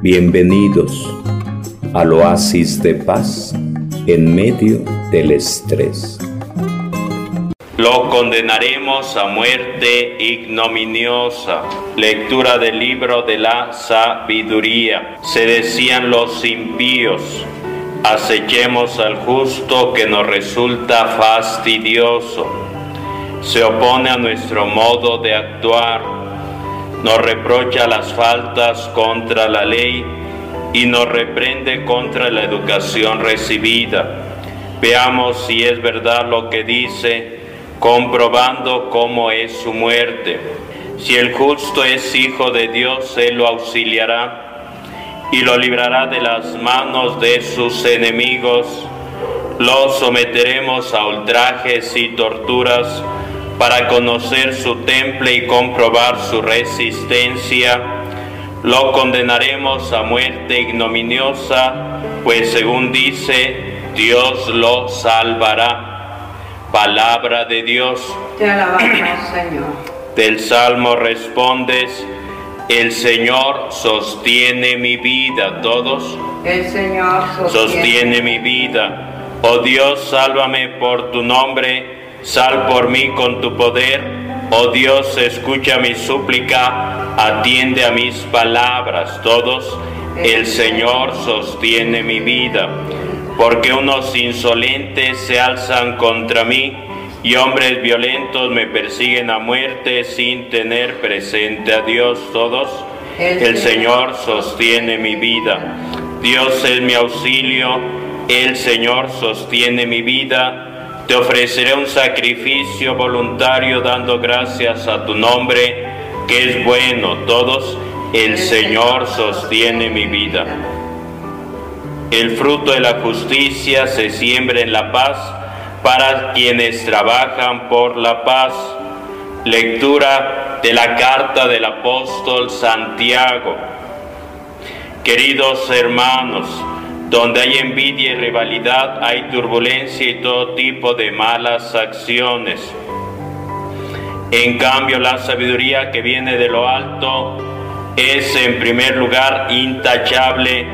Bienvenidos al oasis de paz en medio del estrés. Lo condenaremos a muerte ignominiosa. Lectura del libro de la sabiduría. Se decían los impíos, acechemos al justo que nos resulta fastidioso. Se opone a nuestro modo de actuar nos reprocha las faltas contra la ley y nos reprende contra la educación recibida. Veamos si es verdad lo que dice, comprobando cómo es su muerte. Si el justo es hijo de Dios, Él lo auxiliará y lo librará de las manos de sus enemigos. Lo someteremos a ultrajes y torturas para conocer su temple y comprobar su resistencia, lo condenaremos a muerte ignominiosa, pues según dice, Dios lo salvará. Palabra de Dios. Te alabamos, Señor. Del Salmo respondes, el Señor sostiene mi vida. Todos. El Señor sostiene, sostiene mi vida. Oh Dios, sálvame por tu nombre Sal por mí con tu poder, oh Dios, escucha mi súplica, atiende a mis palabras. Todos, el Señor sostiene mi vida, porque unos insolentes se alzan contra mí y hombres violentos me persiguen a muerte sin tener presente a Dios. Todos, el Señor sostiene mi vida. Dios es mi auxilio, el Señor sostiene mi vida te ofreceré un sacrificio voluntario dando gracias a tu nombre, que es bueno. Todos, el Señor sostiene mi vida. El fruto de la justicia se siembra en la paz para quienes trabajan por la paz. Lectura de la carta del apóstol Santiago. Queridos hermanos, donde hay envidia y rivalidad, hay turbulencia y todo tipo de malas acciones. En cambio, la sabiduría que viene de lo alto es en primer lugar intachable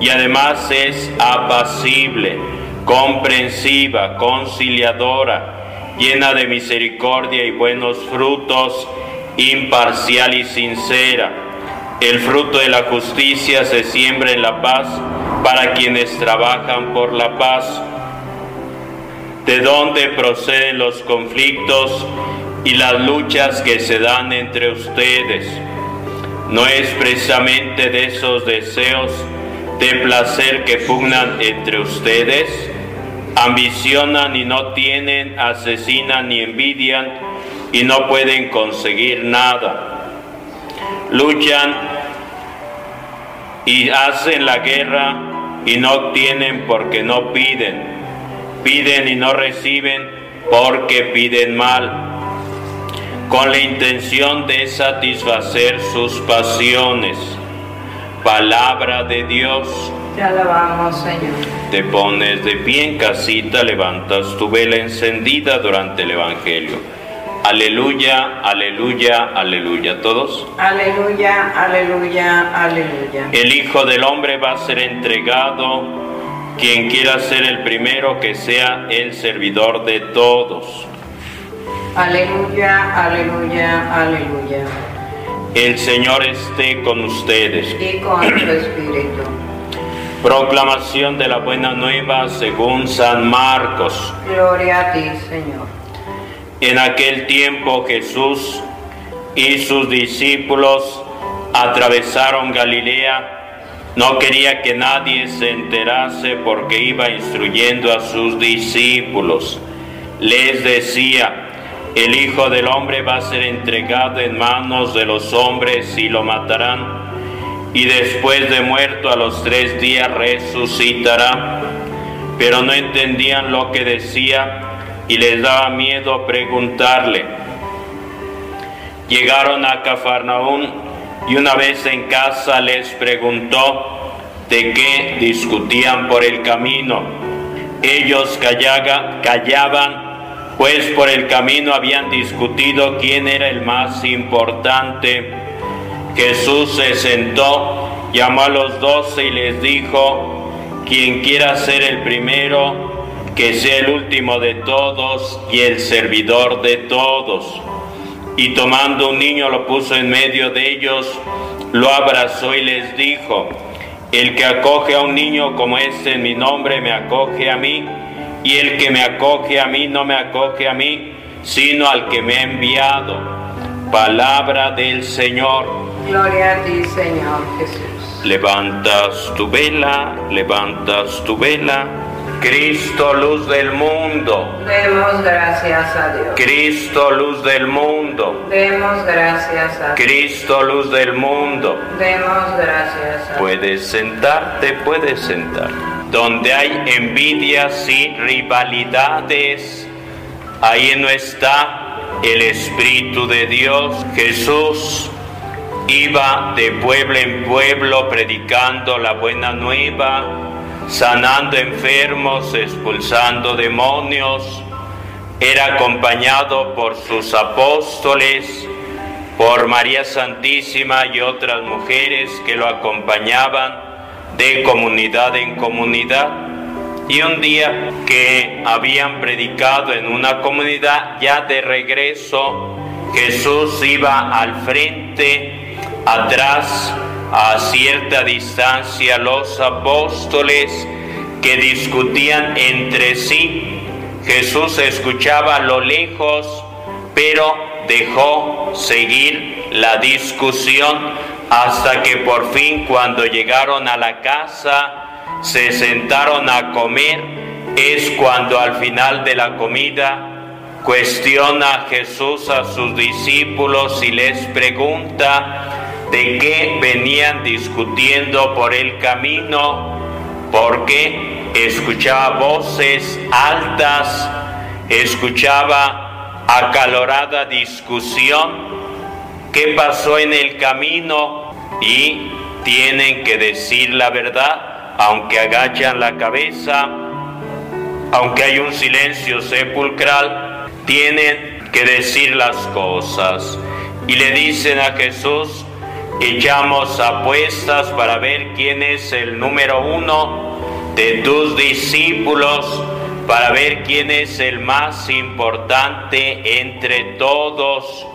y además es apacible, comprensiva, conciliadora, llena de misericordia y buenos frutos, imparcial y sincera. El fruto de la justicia se siembra en la paz para quienes trabajan por la paz. ¿De dónde proceden los conflictos y las luchas que se dan entre ustedes? ¿No es precisamente de esos deseos de placer que pugnan entre ustedes? Ambicionan y no tienen, asesinan y envidian y no pueden conseguir nada. Luchan y hacen la guerra y no obtienen porque no piden. Piden y no reciben porque piden mal, con la intención de satisfacer sus pasiones. Palabra de Dios. Te alabamos, Señor. Te pones de pie en casita, levantas tu vela encendida durante el Evangelio. Aleluya, aleluya, aleluya. ¿Todos? Aleluya, aleluya, aleluya. El Hijo del Hombre va a ser entregado. Quien quiera ser el primero, que sea el servidor de todos. Aleluya, aleluya, aleluya. El Señor esté con ustedes. Y con tu espíritu. Proclamación de la buena nueva según San Marcos. Gloria a ti, Señor. En aquel tiempo Jesús y sus discípulos atravesaron Galilea. No quería que nadie se enterase porque iba instruyendo a sus discípulos. Les decía, el Hijo del Hombre va a ser entregado en manos de los hombres y lo matarán. Y después de muerto a los tres días resucitará. Pero no entendían lo que decía y les daba miedo preguntarle. Llegaron a Cafarnaún y una vez en casa les preguntó de qué discutían por el camino. Ellos callaban, pues por el camino habían discutido quién era el más importante. Jesús se sentó llamó a los doce y les dijo, quien quiera ser el primero, que sea el último de todos y el servidor de todos. Y tomando un niño lo puso en medio de ellos, lo abrazó y les dijo, el que acoge a un niño como este en mi nombre me acoge a mí, y el que me acoge a mí no me acoge a mí, sino al que me ha enviado. Palabra del Señor. Gloria a ti, Señor Jesús. Levantas tu vela, levantas tu vela. Cristo, luz del mundo. Demos gracias a Dios. Cristo, luz del mundo. Demos gracias a Dios. Cristo, luz del mundo. Demos gracias a Dios. Puedes sentarte, puedes sentar. Donde hay envidias y rivalidades, ahí no está el Espíritu de Dios. Jesús iba de pueblo en pueblo predicando la buena nueva, sanando enfermos, expulsando demonios. Era acompañado por sus apóstoles, por María Santísima y otras mujeres que lo acompañaban de comunidad en comunidad. Y un día que habían predicado en una comunidad, ya de regreso, Jesús iba al frente, atrás, a cierta distancia, los apóstoles que discutían entre sí. Jesús escuchaba a lo lejos, pero dejó seguir la discusión hasta que por fin cuando llegaron a la casa, se sentaron a comer, es cuando al final de la comida cuestiona Jesús a sus discípulos y les pregunta de qué venían discutiendo por el camino, porque escuchaba voces altas, escuchaba acalorada discusión, qué pasó en el camino y tienen que decir la verdad aunque agachan la cabeza, aunque hay un silencio sepulcral, tienen que decir las cosas. Y le dicen a Jesús, echamos apuestas para ver quién es el número uno de tus discípulos, para ver quién es el más importante entre todos.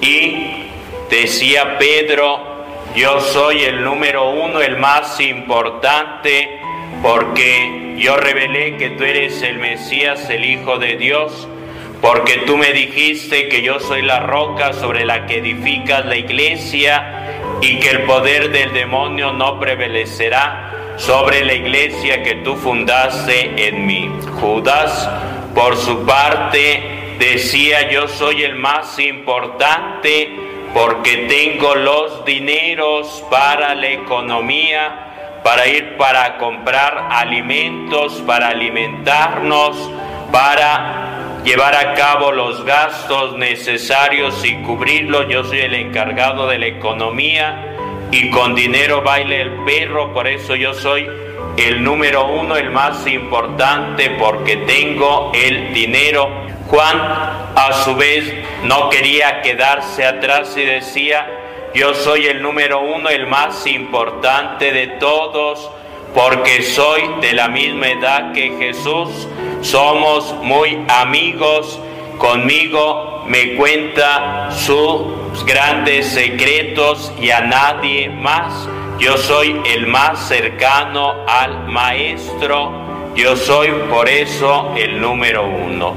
Y decía Pedro, yo soy el número uno, el más importante, porque yo revelé que tú eres el Mesías, el Hijo de Dios, porque tú me dijiste que yo soy la roca sobre la que edificas la iglesia y que el poder del demonio no prevalecerá sobre la iglesia que tú fundaste en mí. Judas, por su parte, decía, yo soy el más importante, porque tengo los dineros para la economía, para ir para comprar alimentos, para alimentarnos, para llevar a cabo los gastos necesarios y cubrirlos. Yo soy el encargado de la economía y con dinero baila el perro, por eso yo soy el número uno, el más importante, porque tengo el dinero Juan a su vez no quería quedarse atrás y decía, yo soy el número uno, el más importante de todos, porque soy de la misma edad que Jesús, somos muy amigos, conmigo me cuenta sus grandes secretos y a nadie más. Yo soy el más cercano al Maestro, yo soy por eso el número uno.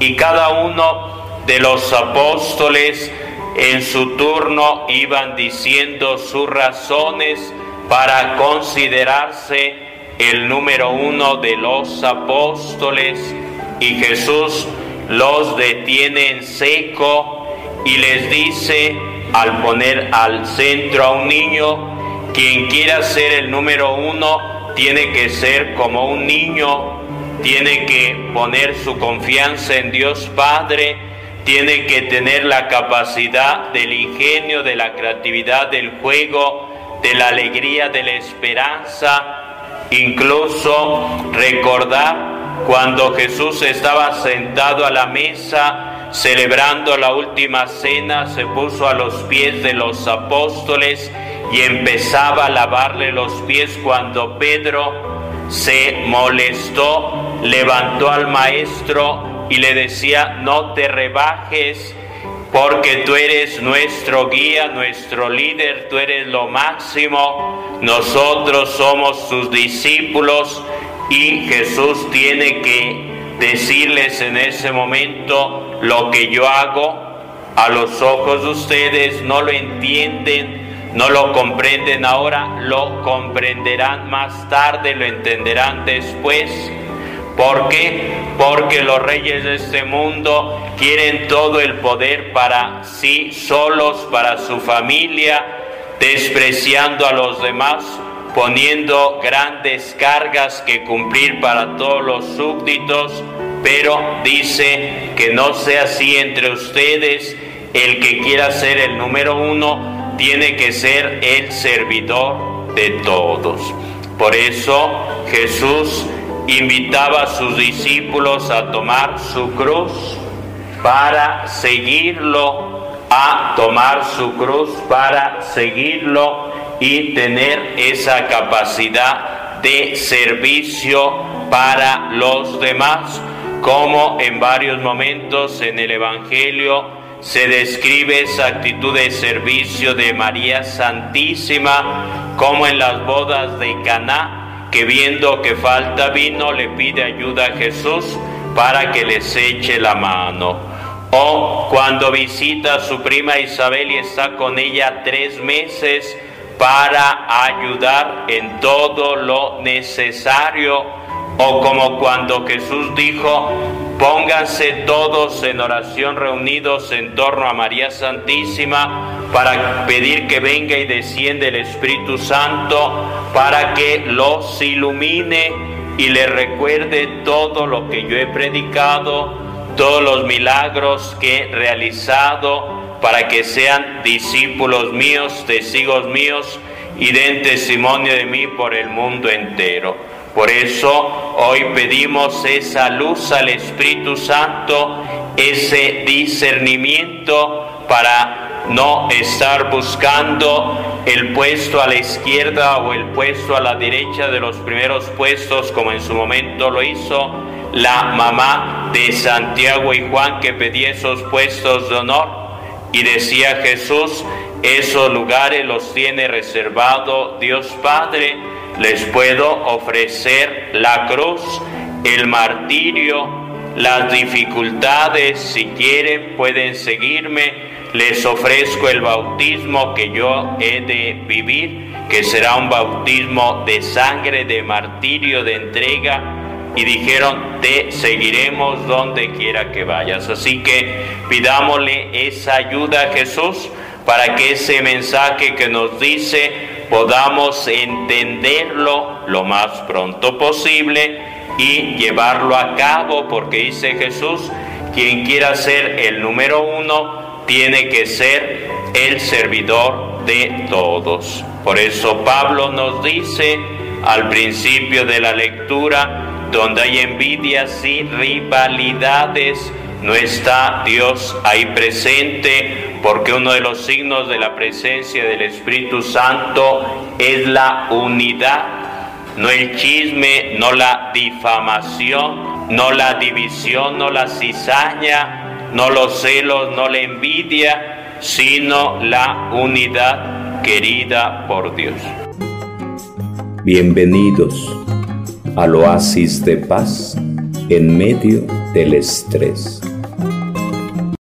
Y cada uno de los apóstoles en su turno iban diciendo sus razones para considerarse el número uno de los apóstoles y Jesús los detiene en seco y les dice al poner al centro a un niño, quien quiera ser el número uno tiene que ser como un niño tiene que poner su confianza en Dios Padre, tiene que tener la capacidad del ingenio, de la creatividad, del juego, de la alegría, de la esperanza, incluso recordar cuando Jesús estaba sentado a la mesa celebrando la última cena, se puso a los pies de los apóstoles y empezaba a lavarle los pies cuando Pedro se molestó, levantó al maestro y le decía, no te rebajes porque tú eres nuestro guía, nuestro líder, tú eres lo máximo, nosotros somos sus discípulos y Jesús tiene que decirles en ese momento lo que yo hago a los ojos de ustedes, no lo entienden, no lo comprenden ahora, lo comprenderán más tarde, lo entenderán después. ¿Por qué? Porque los reyes de este mundo quieren todo el poder para sí solos, para su familia, despreciando a los demás, poniendo grandes cargas que cumplir para todos los súbditos, pero dice que no sea así entre ustedes, el que quiera ser el número uno tiene que ser el servidor de todos. Por eso Jesús invitaba a sus discípulos a tomar su cruz para seguirlo, a tomar su cruz para seguirlo y tener esa capacidad de servicio para los demás, como en varios momentos en el Evangelio se describe esa actitud de servicio de María Santísima, como en las bodas de Caná que viendo que falta vino le pide ayuda a Jesús para que les eche la mano. O cuando visita a su prima Isabel y está con ella tres meses para ayudar en todo lo necesario. O como cuando Jesús dijo, pónganse todos en oración reunidos en torno a María Santísima para pedir que venga y descienda el Espíritu Santo para que los ilumine y les recuerde todo lo que yo he predicado, todos los milagros que he realizado, para que sean discípulos míos, testigos míos y den testimonio de mí por el mundo entero. Por eso hoy pedimos esa luz al Espíritu Santo, ese discernimiento para no estar buscando el puesto a la izquierda o el puesto a la derecha de los primeros puestos como en su momento lo hizo la mamá de Santiago y Juan que pedía esos puestos de honor. Y decía Jesús, esos lugares los tiene reservado Dios Padre, les puedo ofrecer la cruz, el martirio, las dificultades, si quieren pueden seguirme les ofrezco el bautismo que yo he de vivir, que será un bautismo de sangre, de martirio, de entrega. Y dijeron, te seguiremos donde quiera que vayas. Así que pidámosle esa ayuda a Jesús para que ese mensaje que nos dice podamos entenderlo lo más pronto posible y llevarlo a cabo, porque dice Jesús, quien quiera ser el número uno, tiene que ser el servidor de todos. Por eso Pablo nos dice al principio de la lectura, donde hay envidias y rivalidades, no está Dios ahí presente, porque uno de los signos de la presencia del Espíritu Santo es la unidad, no el chisme, no la difamación, no la división, no la cizaña, no los celos, no la envidia, sino la unidad querida por Dios. Bienvenidos al oasis de paz en medio del estrés.